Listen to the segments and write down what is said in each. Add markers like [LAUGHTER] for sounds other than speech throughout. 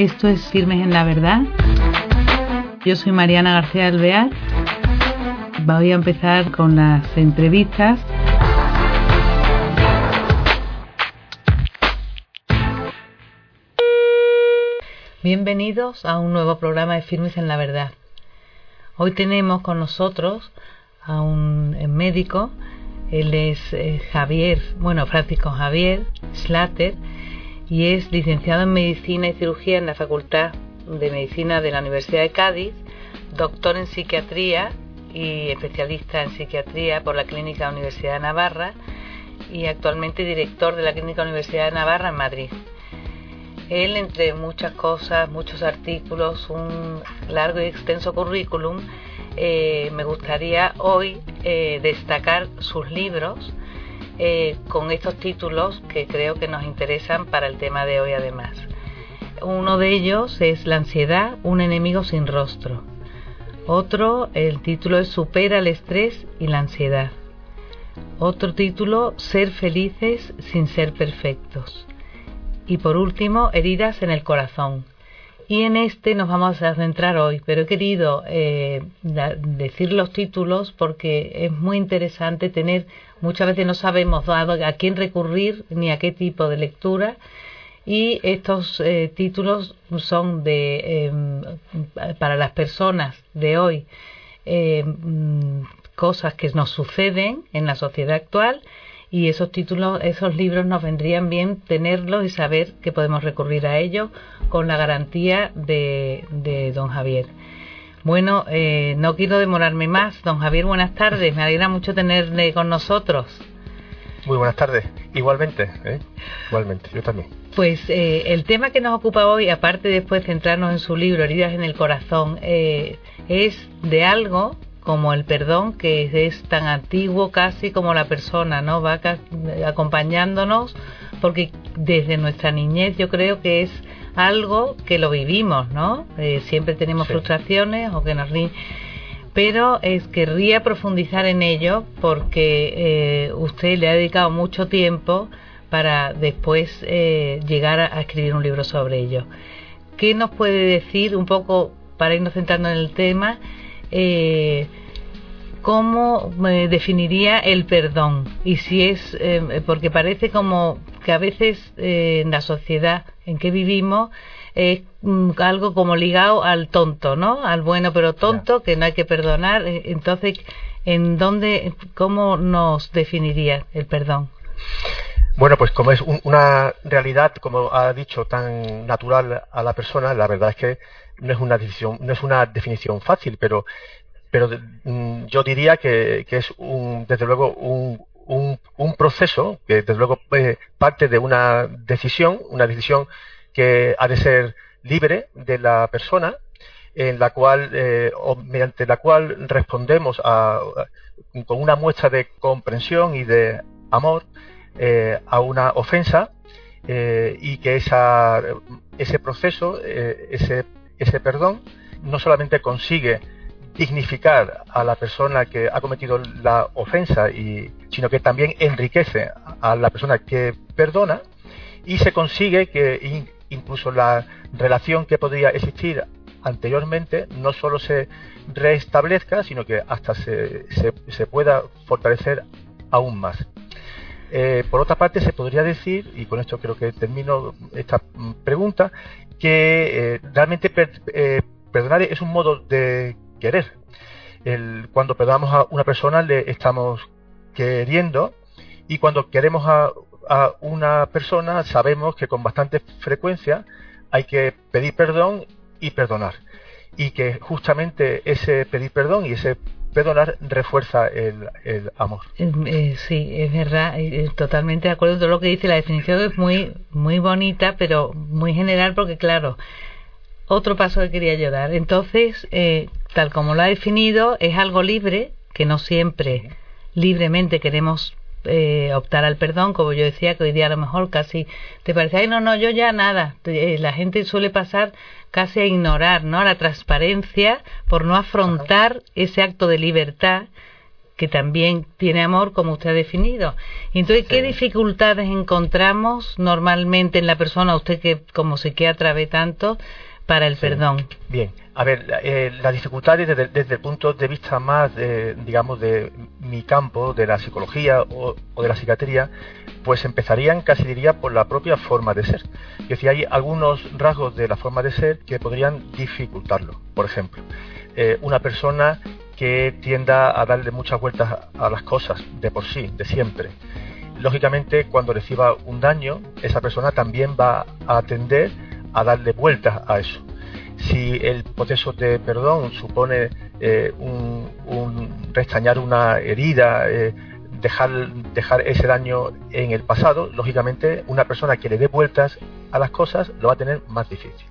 Esto es Firmes en la Verdad. Yo soy Mariana García Alvear. Voy a empezar con las entrevistas. Bienvenidos a un nuevo programa de Firmes en la Verdad. Hoy tenemos con nosotros a un médico, él es eh, Javier, bueno, Francisco Javier Slater, y es licenciado en Medicina y Cirugía en la Facultad de Medicina de la Universidad de Cádiz, doctor en Psiquiatría y especialista en Psiquiatría por la Clínica Universidad de Navarra y actualmente director de la Clínica Universidad de Navarra en Madrid. Él, entre muchas cosas, muchos artículos, un largo y extenso currículum, eh, me gustaría hoy eh, destacar sus libros eh, con estos títulos que creo que nos interesan para el tema de hoy además. Uno de ellos es La ansiedad, un enemigo sin rostro. Otro, el título es Supera el estrés y la ansiedad. Otro título, Ser felices sin ser perfectos. Y por último, Heridas en el corazón. Y en este nos vamos a centrar hoy, pero he querido eh, decir los títulos porque es muy interesante tener, muchas veces no sabemos a quién recurrir ni a qué tipo de lectura. Y estos eh, títulos son de em, para las personas de hoy em, cosas que nos suceden en la sociedad actual y esos títulos, esos libros nos vendrían bien tenerlos y saber que podemos recurrir a ellos con la garantía de, de don Javier. Bueno, eh, no quiero demorarme más. Don Javier, buenas tardes. Me alegra mucho tenerle con nosotros. Muy buenas tardes. Igualmente, ¿eh? igualmente, yo también. Pues eh, el tema que nos ocupa hoy, aparte después de centrarnos en su libro Heridas en el Corazón, eh, es de algo como el perdón, que es tan antiguo casi como la persona, ¿no? Va acompañándonos, porque desde nuestra niñez yo creo que es algo que lo vivimos, ¿no? Eh, siempre tenemos frustraciones o que nos pero es querría profundizar en ello porque eh, usted le ha dedicado mucho tiempo para después eh, llegar a, escribir un libro sobre ello. ¿Qué nos puede decir un poco para irnos centrando en el tema? Eh, ¿Cómo me definiría el perdón? Y si es, eh, porque parece como que a veces eh, en la sociedad en que vivimos es mm, algo como ligado al tonto, ¿no? Al bueno pero tonto, que no hay que perdonar. Eh, entonces, ¿en dónde, cómo nos definiría el perdón? Bueno, pues como es una realidad, como ha dicho, tan natural a la persona, la verdad es que no es una definición, no es una definición fácil, pero pero mm, yo diría que, es un, desde luego un, un, proceso que desde luego eh, parte de una decisión, una decisión que ha de ser libre de la persona, en la cual eh, o mediante la cual respondemos a, con una muestra de comprensión y de amor eh, a una ofensa y que esa, ese proceso, ese, ese perdón, no solamente consigue dignificar a la persona que ha cometido la ofensa, sino que también enriquece a la persona que perdona y se consigue que incluso la relación que podría existir anteriormente no solo se restablezca, sino que hasta se, pueda fortalecer aún más. Eh, por otra parte, se podría decir, y con esto creo que termino esta pregunta, que eh, realmente eh, perdonar es un modo de querer. Cuando perdonamos a una persona le estamos queriendo y cuando queremos a, a una persona sabemos que con bastante frecuencia hay que pedir perdón y perdonar. Y que justamente ese pedir perdón y ese perdonar refuerza el, el amor. Eh, sí, es verdad, totalmente de acuerdo. Todo lo que dice la definición es muy, muy bonita, pero muy general porque, claro, otro paso que quería yo dar. Entonces, eh, tal como lo ha definido, es algo libre, que no siempre libremente queremos eh, optar al perdón, como yo decía, que hoy día a lo mejor casi te parece, ay, no, no, yo ya nada. Eh, la gente suele pasar casi a ignorar, ¿no? La transparencia por no afrontar ese acto de libertad que también tiene amor, como usted ha definido. Entonces, ¿qué dificultades encontramos normalmente en la persona, usted que como psiquiatra ve tanto, para el perdón? Bien, a ver, eh, las dificultades desde, el punto de vista más, digamos, de mi campo, de la psicología o, de la psiquiatría, pues empezarían casi diría por la propia forma de ser. Es decir, hay algunos rasgos de la forma de ser que podrían dificultarlo. Por ejemplo, eh, una persona que tienda a darle muchas vueltas a las cosas de por sí, de siempre. Lógicamente, cuando reciba un daño, esa persona también va a tender a darle vueltas a eso. Si el proceso de perdón supone eh, un, restañar una herida, eh, dejar, ese daño en el pasado, lógicamente una persona que le dé vueltas a las cosas lo va a tener más difícil.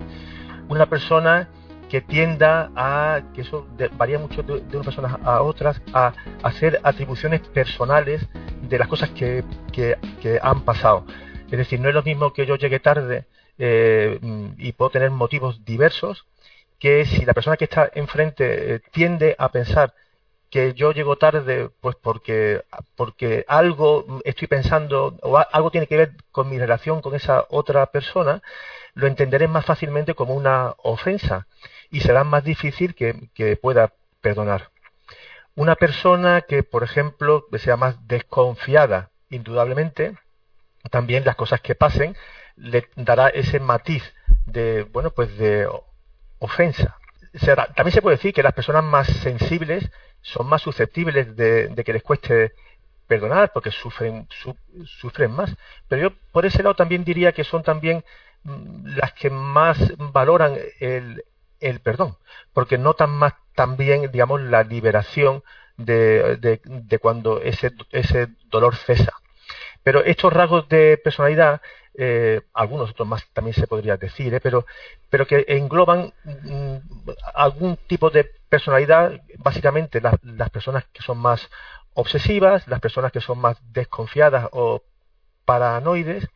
Una persona que tienda a, que eso varía mucho de, unas personas a otras, a, hacer atribuciones personales de las cosas que, han pasado. Es decir, no es lo mismo que yo llegue tarde eh, y puedo tener motivos diversos, que si la persona que está enfrente eh, tiende a pensar que yo llego tarde pues porque porque algo estoy pensando o algo tiene que ver con mi relación con esa otra persona lo entenderé más fácilmente como una ofensa y será más difícil que, pueda perdonar. Una persona que, por ejemplo, sea más desconfiada, indudablemente, también las cosas que pasen le dará ese matiz de, bueno, pues de ofensa. también se puede decir que las personas más sensibles son más susceptibles de, que les cueste perdonar porque sufren, sufren más. Pero yo por ese lado también diría que son también mm, las que más valoran el, el perdón, porque notan más también, digamos, la liberación de, de, cuando ese, ese dolor cesa. Pero estos rasgos de personalidad, eh, algunos otros más también se podría decir, eh, pero, pero que engloban mm, algún tipo de personalidad, básicamente las personas que son más obsesivas, las personas que son más desconfiadas o paranoides,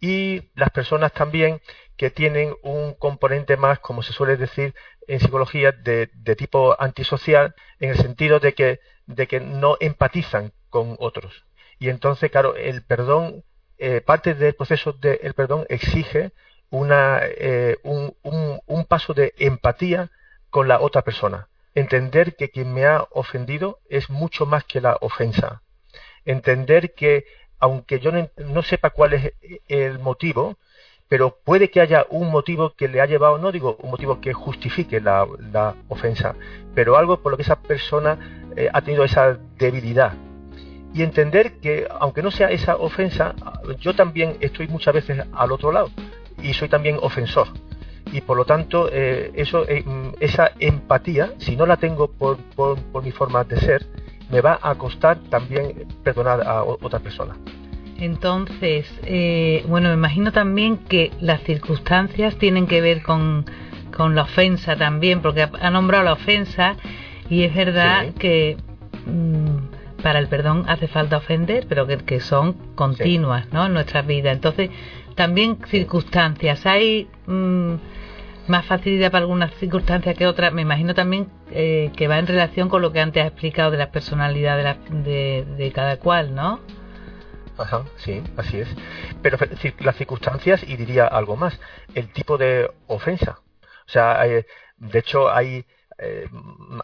y las personas también que tienen un componente más, como se suele decir en psicología, de, tipo antisocial, en el sentido de que, de que no empatizan con otros. Y entonces, claro, el perdón, eh, parte del proceso del perdón exige una, eh, un, un paso de empatía con la otra persona. Entender que quien me ha ofendido es mucho más que la ofensa. Entender que, aunque yo no sepa cuál es el motivo, pero puede que haya un motivo que le ha llevado, no digo un motivo que justifique la, ofensa, pero algo por lo que esa persona eh, ha tenido esa debilidad. Y entender que, aunque no sea esa ofensa, yo también estoy muchas veces al otro lado y soy también ofensor. Y por lo tanto, eh, eso, eh, esa empatía, si no la tengo por, por mi forma de ser, me va a costar también perdonar a otra persona. Entonces, eh, bueno, me imagino también que las circunstancias tienen que ver con, la ofensa también, porque ha, nombrado la ofensa y es verdad que mm, para el perdón hace falta ofender, pero que, son continuas ¿no? en nuestras vidas. Entonces, también circunstancias. Hay mm, más facilidad para algunas circunstancias que otras. Me imagino también eh, que va en relación con lo que antes ha explicado de la personalidad de, de cada cual, ¿no? Ajá, sí, así es. Pero las circunstancias, y diría algo más, el tipo de ofensa. O sea, de hecho hay, eh,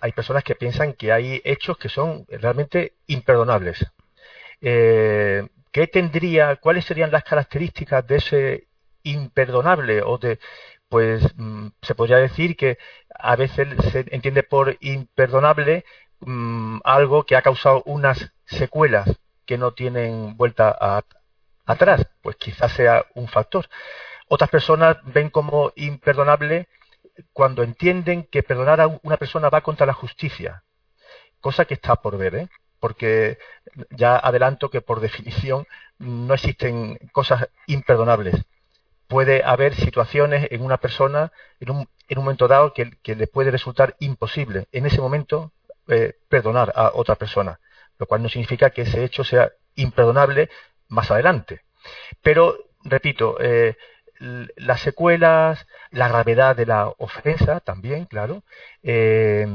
hay personas que piensan que hay hechos que son realmente imperdonables. Eh, ¿Qué tendría, cuáles serían las características de ese imperdonable o de, pues mm, se podría decir que a veces se entiende por imperdonable mm, algo que ha causado unas secuelas que no tienen vuelta atrás, pues quizás sea un factor. Otras personas ven como imperdonable cuando entienden que perdonar a una persona va contra la justicia, cosa que está por ver, ¿eh? porque ya adelanto que por [LAUGHS] definición no existen cosas imperdonables. Puede haber situaciones en una persona en un, en un momento dado que, le puede resultar imposible en ese momento eh, perdonar a otra persona lo cual no significa que ese hecho sea imperdonable más adelante. Pero, repito, eh, las secuelas, la gravedad de la ofensa también, claro, eh,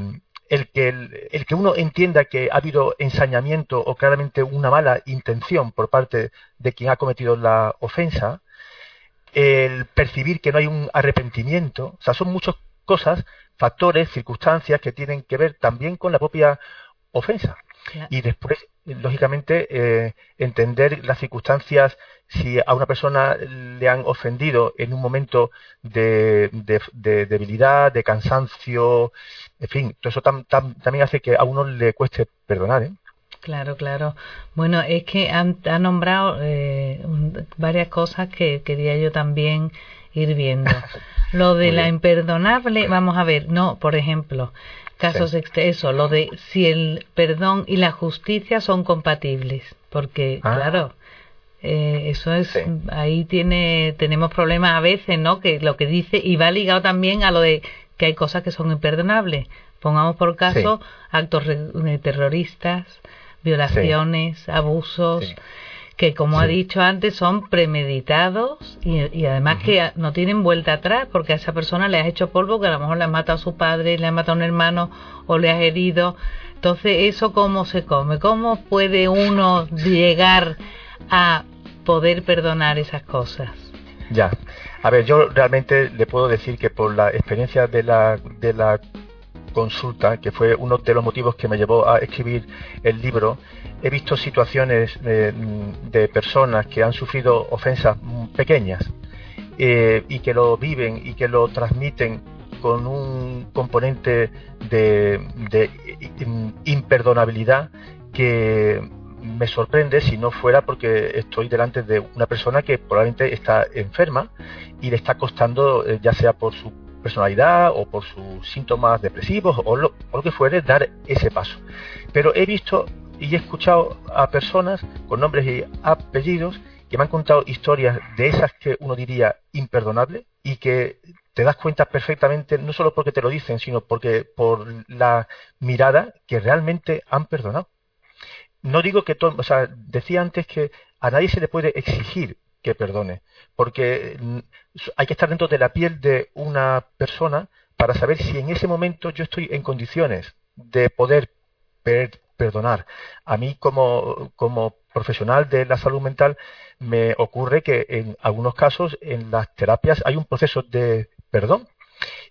el que, el, que uno entienda que ha habido ensañamiento o claramente una mala intención por parte de quien ha cometido la ofensa, el percibir que no hay un arrepentimiento, o sea, son muchas cosas, factores, circunstancias que tienen que ver también con la propia ofensa. Y después, lógicamente, eh, entender las circunstancias, si a una persona le han ofendido en un momento de, debilidad, de cansancio, en fin, todo eso también hace que a uno le cueste perdonar. ¿eh? Claro, claro. Bueno, es que han, nombrado eh, varias cosas que quería yo también ir viendo. [LAUGHS] Lo de la imperdonable, vamos a ver, no, por ejemplo, casos eso, lo de si el perdón y la justicia son compatibles, porque ah. claro, eh, eso es ahí tiene tenemos problemas a veces, ¿no? Que lo que dice y va ligado también a lo de que hay cosas que son imperdonables. Pongamos por caso actos terroristas, violaciones, abusos que como ha dicho antes son premeditados y, además que no tienen vuelta atrás porque a esa persona le has hecho polvo que a lo mejor le has matado a su padre, le has matado a un hermano o le has herido. Entonces, ¿eso cómo se come? ¿Cómo puede uno llegar a poder perdonar esas cosas? Ya. A ver, yo realmente le puedo decir que por la experiencia de la, de la consulta, que fue uno de los motivos que me llevó a escribir el libro, he visto situaciones de, personas que han sufrido ofensas pequeñas eh, y que lo viven y que lo transmiten con un componente de, imperdonabilidad que me sorprende si no fuera porque estoy delante de una persona que probablemente está enferma y le está costando, eh, ya sea por su personalidad o por sus síntomas depresivos o lo, que fuere, dar ese paso. Pero he visto y he escuchado a personas con nombres y apellidos que me han contado historias de esas que uno diría imperdonables y que te das cuenta perfectamente, no solo porque te lo dicen, sino porque por la mirada que realmente han perdonado. No digo que todo, o sea, decía antes que a nadie se le puede exigir que perdone, porque mm, hay que estar dentro de la piel de una persona para saber si en ese momento yo estoy en condiciones de poder perdonar. A mí como, como profesional de la salud mental me ocurre que en algunos casos en las terapias hay un proceso de perdón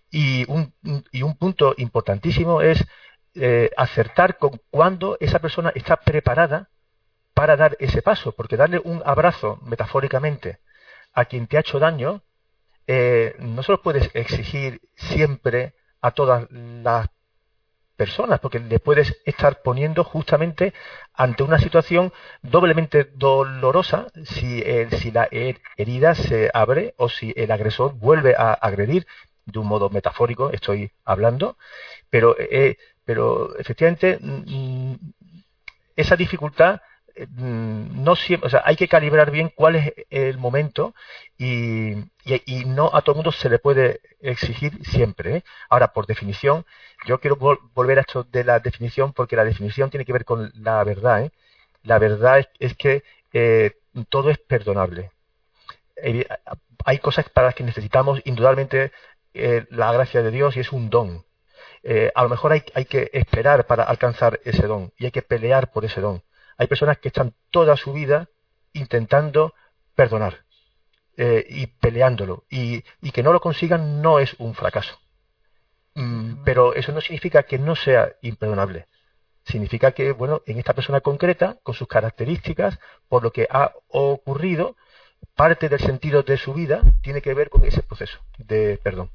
y un, y un punto importantísimo es eh, acertar con cuándo esa persona está preparada para dar ese paso, porque darle un abrazo, metafóricamente, a quien te ha hecho daño, eh, no se lo puedes exigir siempre a todas las personas, porque le puedes estar poniendo justamente ante una situación doblemente dolorosa si, si la herida se abre o si el agresor vuelve a agredir. De un modo metafórico, estoy hablando, pero, eh, pero efectivamente mm, esa dificultad Mm, no siempre, o sea, hay que calibrar bien cuál es el momento y, y, no a todo el mundo se le puede exigir siempre. ¿eh? Ahora, por definición, yo quiero volver a esto de la definición porque la definición tiene que ver con la verdad. ¿eh? La verdad es, que eh, todo es perdonable. hay cosas para las que necesitamos indudablemente la gracia de Dios y es un don. a lo mejor hay, hay que esperar para alcanzar ese don y hay que pelear por ese don hay personas que están toda su vida intentando perdonar eh, y peleándolo y, que no lo consigan no es un fracaso. Mm, pero eso no significa que no sea imperdonable. Significa que, bueno, en esta persona concreta, con sus características, por lo que ha ocurrido, parte del sentido de su vida tiene que ver con ese proceso de perdón.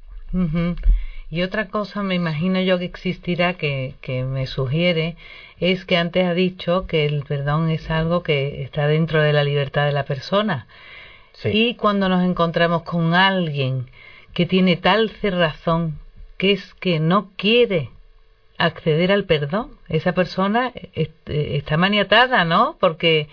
Y otra cosa me imagino yo que existirá que, que me sugiere es que antes ha dicho que el perdón es algo que está dentro de la libertad de la persona. Y cuando nos encontramos con alguien que tiene tal cerrazón que es que no quiere acceder al perdón, esa persona está maniatada, ¿no? Porque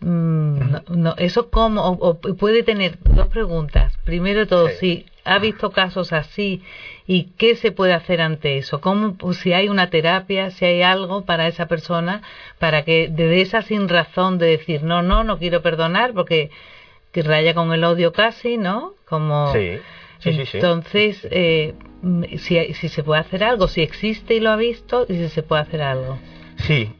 mm, no, eso como puede tener dos preguntas. Primero de todo, si ha visto casos así y qué se puede hacer ante eso, cómo si hay una terapia, si hay algo para esa persona para que de esa sin razón de decir no, no, no quiero perdonar porque que raya con el odio casi, ¿no? Como Entonces, eh, si, si se puede hacer algo, si existe y lo ha visto, y si se puede hacer algo. Sí,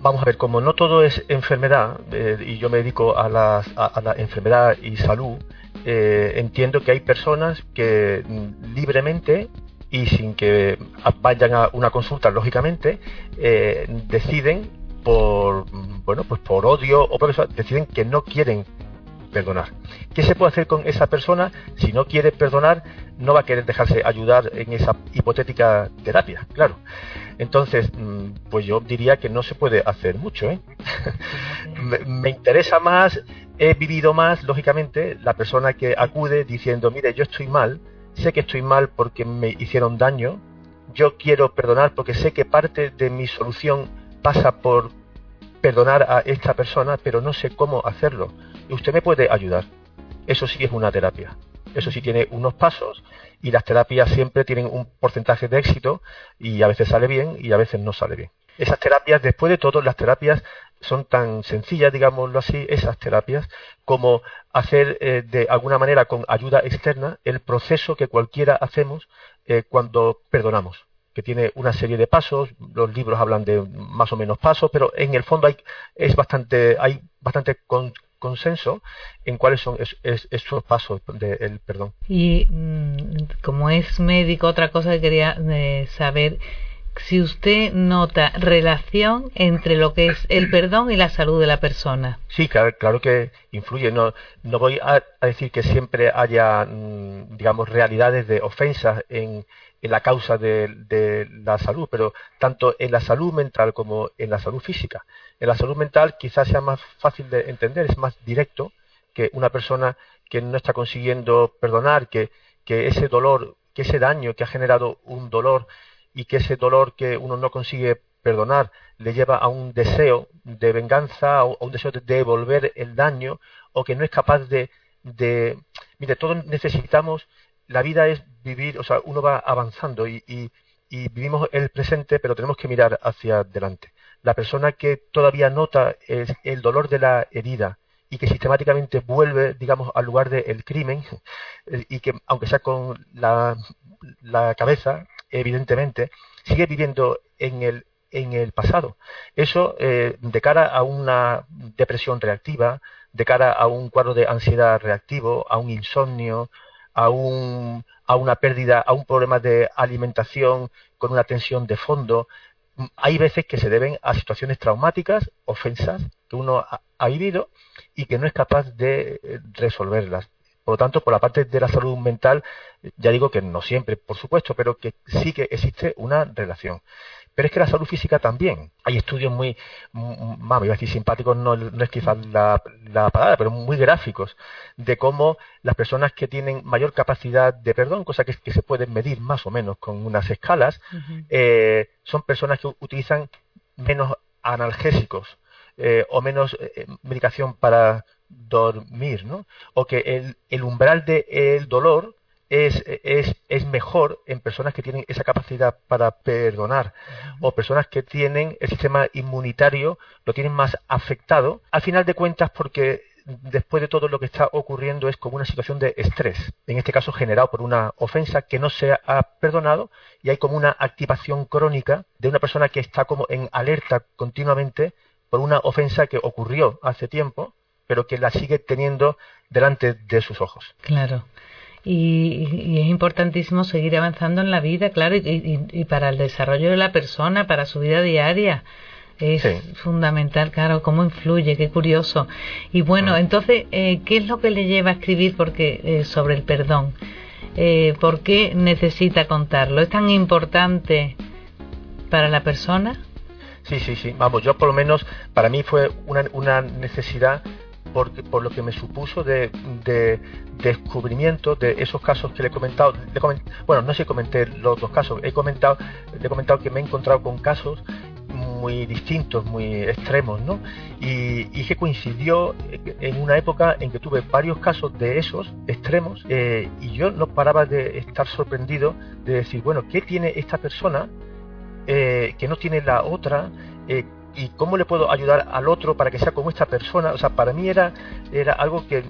vamos a ver, como no todo es enfermedad, eh, y yo me dedico a, a, la enfermedad y salud, eh, entiendo que hay personas que mm, libremente y sin que vayan a una consulta, lógicamente, eh, deciden por mm, bueno pues por odio o por eso deciden que no quieren perdonar. ¿Qué se puede hacer con esa persona? Si no quiere perdonar, no va a querer dejarse ayudar en esa hipotética terapia, claro. Entonces, mm, pues yo diría que no se puede hacer mucho. ¿eh? [LAUGHS] me, interesa más, he vivido más, lógicamente, la persona que acude diciendo, mire, yo estoy mal, sé que estoy mal porque me hicieron daño, yo quiero perdonar porque sé que parte de mi solución pasa por perdonar a esta persona, pero no sé cómo hacerlo. Y usted me puede ayudar. Eso sí es una terapia. Eso sí tiene unos pasos y las terapias siempre tienen un porcentaje de éxito y a veces sale bien y a veces no sale bien. Esas terapias, después de todo, las terapias son tan sencillas, digámoslo así, esas terapias, como hacer eh, de alguna manera con ayuda externa el proceso que cualquiera hacemos eh, cuando perdonamos que tiene una serie de pasos, los libros hablan de más o menos pasos, pero en el fondo hay, es bastante, hay bastante consenso en cuáles son esos pasos del perdón. Y mm, como es médico, otra cosa que quería eh, saber, si usted nota relación entre lo que es el perdón y la salud de la persona. Sí, claro, que influye. No, no voy a, decir que siempre haya, mm, digamos, realidades de ofensas en, en la causa de, la salud, pero tanto en la salud mental como en la salud física. En la salud mental quizás sea más fácil de entender, es más directo que una persona que no está consiguiendo perdonar, que, que ese dolor, que ese daño que ha generado un dolor y que ese dolor que uno no consigue perdonar le lleva a un deseo de venganza o a un deseo de devolver el daño o que no es capaz de, de mire, todos necesitamos la vida es vivir, o sea, uno va avanzando y, vivimos el presente, pero tenemos que mirar hacia adelante. La persona que todavía nota es el dolor de la herida y que sistemáticamente vuelve, digamos, al lugar del crimen [LAUGHS] y que, aunque sea con la, cabeza, evidentemente, sigue viviendo en el, en el pasado. Eso, eh, de cara a una depresión reactiva, de cara a un cuadro de ansiedad reactivo, a un insomnio, a, un, a una pérdida, a un problema de alimentación con una tensión de fondo. Hay veces que se deben a situaciones traumáticas, ofensas, que uno ha, vivido y que no es capaz de eh, resolverlas. Por lo tanto, por la parte de la salud mental, ya digo que no siempre, por supuesto, pero que sí que existe una relación. Pero es que la salud física también. Hay estudios muy, mami, iba a decir simpáticos, no, es quizás la, palabra, pero muy gráficos, de cómo las personas que tienen mayor capacidad de perdón, cosa que, se pueden medir más o menos con unas escalas, eh, son personas que utilizan menos analgésicos eh, o menos eh, medicación para dormir, ¿no? O que el, el umbral del el dolor es, es, es, mejor en personas que tienen esa capacidad para perdonar o personas que tienen el sistema inmunitario, lo tienen más afectado, al final de cuentas porque después de todo lo que está ocurriendo es como una situación de estrés, en este caso generado por una ofensa que no se ha perdonado y hay como una activación crónica de una persona que está como en alerta continuamente por una ofensa que ocurrió hace tiempo, pero que la sigue teniendo delante de sus ojos. Claro y, es importantísimo seguir avanzando en la vida, claro, y, para el desarrollo de la persona, para su vida diaria. Es fundamental, claro, cómo influye, qué curioso. Y bueno, entonces, eh, ¿qué es lo que le lleva a escribir porque eh, sobre el perdón? Eh, ¿Por qué necesita contarlo? ¿Es tan importante para la persona? Sí, sí, sí. Vamos, yo por lo menos, para mí fue una, una necesidad por, por lo que me supuso de, descubrimiento de esos casos que le he comentado. bueno, no sé si comenté los dos casos, he comentado, le he comentado que me he encontrado con casos muy distintos, muy extremos, ¿no? Y, que coincidió en una época en que tuve varios casos de esos extremos eh, y yo no paraba de estar sorprendido de decir, bueno, ¿qué tiene esta persona eh, que no tiene la otra? Eh, y cómo le puedo ayudar al otro para que sea como esta persona. O sea, para mí era, era algo que,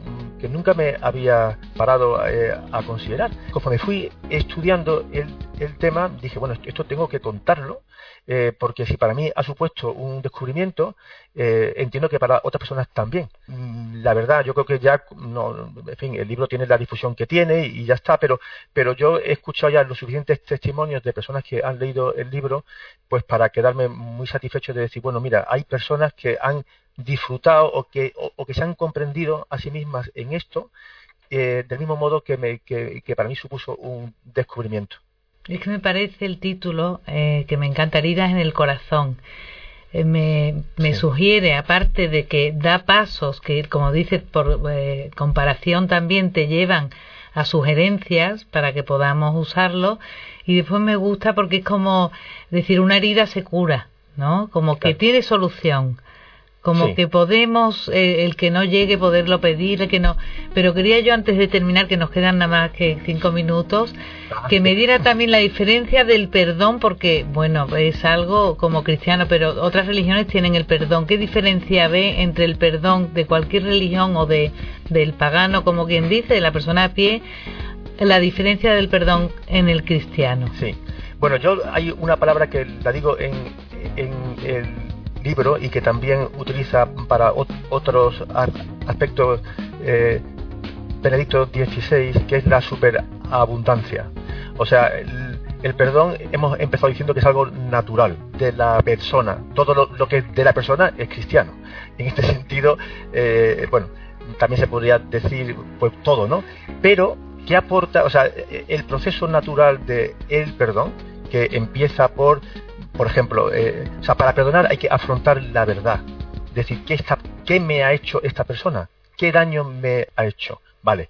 nunca me había parado eh, a considerar. Conforme fui estudiando el, el tema, dije, bueno, esto tengo que contarlo eh, porque si para mí ha supuesto un descubrimiento, eh, entiendo que para otras personas también. Mm, la verdad, yo creo que ya, no, en fin, el libro tiene la difusión que tiene y ya está, pero, pero yo he escuchado ya los suficientes testimonios de personas que han leído el libro, pues para quedarme muy satisfecho de decir, bueno, mira, hay personas que han disfrutado o que, o, que se han comprendido a sí mismas en esto, eh, del mismo modo que, me, que para mí supuso un descubrimiento. Es que me parece el título eh, que me encanta, Heridas en el Corazón. Eh, me, me sugiere, aparte de que da pasos que, como dices, por eh, comparación también te llevan a sugerencias para que podamos usarlo. Y después me gusta porque es como decir, una herida se cura, ¿no? Como que tiene solución como que podemos eh, el que no llegue poderlo pedir el que no. Pero quería yo antes de terminar que nos quedan nada más que cinco minutos que me diera también la diferencia del perdón porque bueno es algo como cristiano pero otras religiones tienen el perdón. Qué diferencia ve entre el perdón de cualquier religión o de del pagano como quien dice de la persona a pie la diferencia del perdón en el cristiano sí. Bueno yo hay una palabra que la digo en en el libro y que también utiliza para otros aspectos eh, Benedicto XVI, que es la superabundancia. O sea, el, perdón hemos empezado diciendo que es algo natural de la persona. Todo lo, que es de la persona es cristiano. En este [LAUGHS] sentido, eh, bueno, también se podría decir pues todo, ¿no? Pero, ¿qué aporta? O sea, el proceso natural de el perdón, que empieza por por ejemplo, eh, o sea, para perdonar hay que afrontar la verdad. Decir, ¿qué, está, ¿qué me ha hecho esta persona? ¿Qué daño me ha hecho? Vale,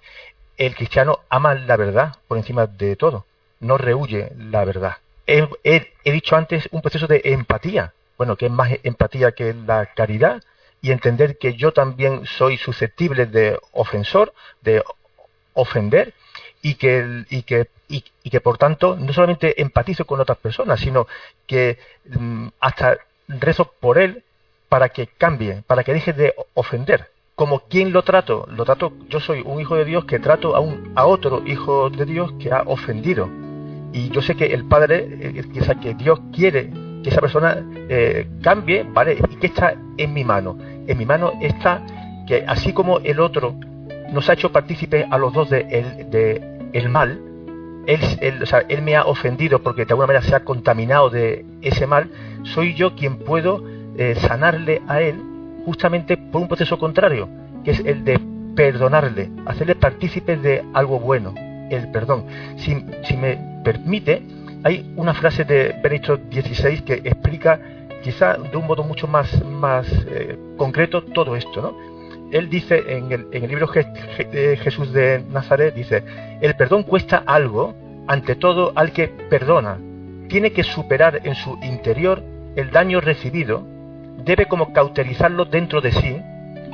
el cristiano ama la verdad por encima de todo, no rehuye la verdad. He, he, dicho antes un proceso de empatía, bueno, que es más empatía que la caridad, y entender que yo también soy susceptible de ofensor, de ofender, y que, y que, y, que por tanto no solamente empatizo con otras personas, sino que mm, hasta rezo por él para que cambie, para que deje de ofender. Como quien lo trato, lo trato, yo soy un hijo de Dios que trato a, un, a otro hijo de Dios que ha ofendido. Y yo sé que el Padre, eh, que, que Dios quiere que esa persona eh, cambie, ¿vale? Y que está en mi mano. En mi mano está que así como el otro nos ha hecho partícipes a los dos de, el, de el mal, él, me ha ofendido porque de alguna manera se ha contaminado de ese mal, soy yo quien puedo eh, sanarle a él justamente por un proceso contrario, que es el de perdonarle, hacerle partícipe de algo bueno, el perdón. Si, me permite, hay una frase de Benito XVI que explica quizá de un modo mucho más, más eh, concreto todo esto, ¿no? Él dice en el, libro Jesús de Nazaret, dice, el perdón cuesta algo, ante todo al que perdona. Tiene que superar en su interior el daño recibido, debe como cauterizarlo dentro de sí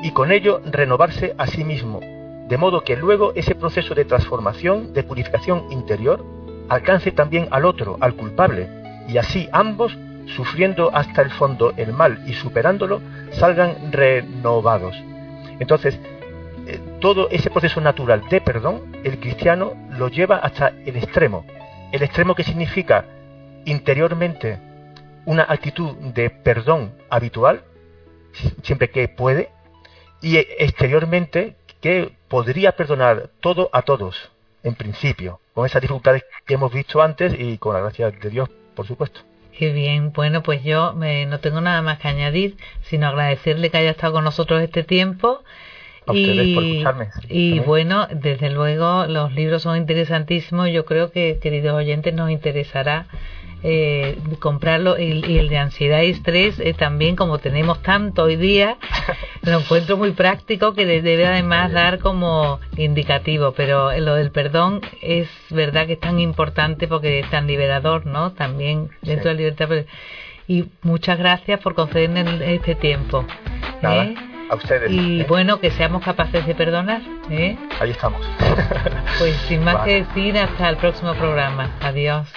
y con ello renovarse a sí mismo, de modo que luego ese proceso de transformación, de purificación interior, alcance también al otro, al culpable, y así ambos, sufriendo hasta el fondo el mal y superándolo, salgan renovados. Entonces, eh, todo ese proceso natural de perdón, el cristiano lo lleva hasta el extremo. El extremo que significa interiormente una actitud de perdón habitual, siempre que puede, y exteriormente que podría perdonar todo a todos, en principio, con esas dificultades que hemos visto antes y con la gracia de Dios, por supuesto. Qué bien, bueno, pues yo me, no tengo nada más que añadir, sino agradecerle que haya estado con nosotros este tiempo. y, y bueno, desde luego los libros son interesantísimos. Yo creo que, queridos oyentes, nos interesará eh, comprarlo y, el de ansiedad y estrés eh, también como tenemos tanto hoy día [LAUGHS] lo encuentro muy práctico que debe además dar como indicativo pero lo del perdón es verdad que es tan importante porque es tan liberador no también dentro de la libertad y muchas gracias por concedernos este tiempo ¿eh? a ustedes. Y bueno, que seamos capaces de perdonar. ¿eh? Ahí estamos. pues sin más que decir, hasta el próximo programa. Adiós.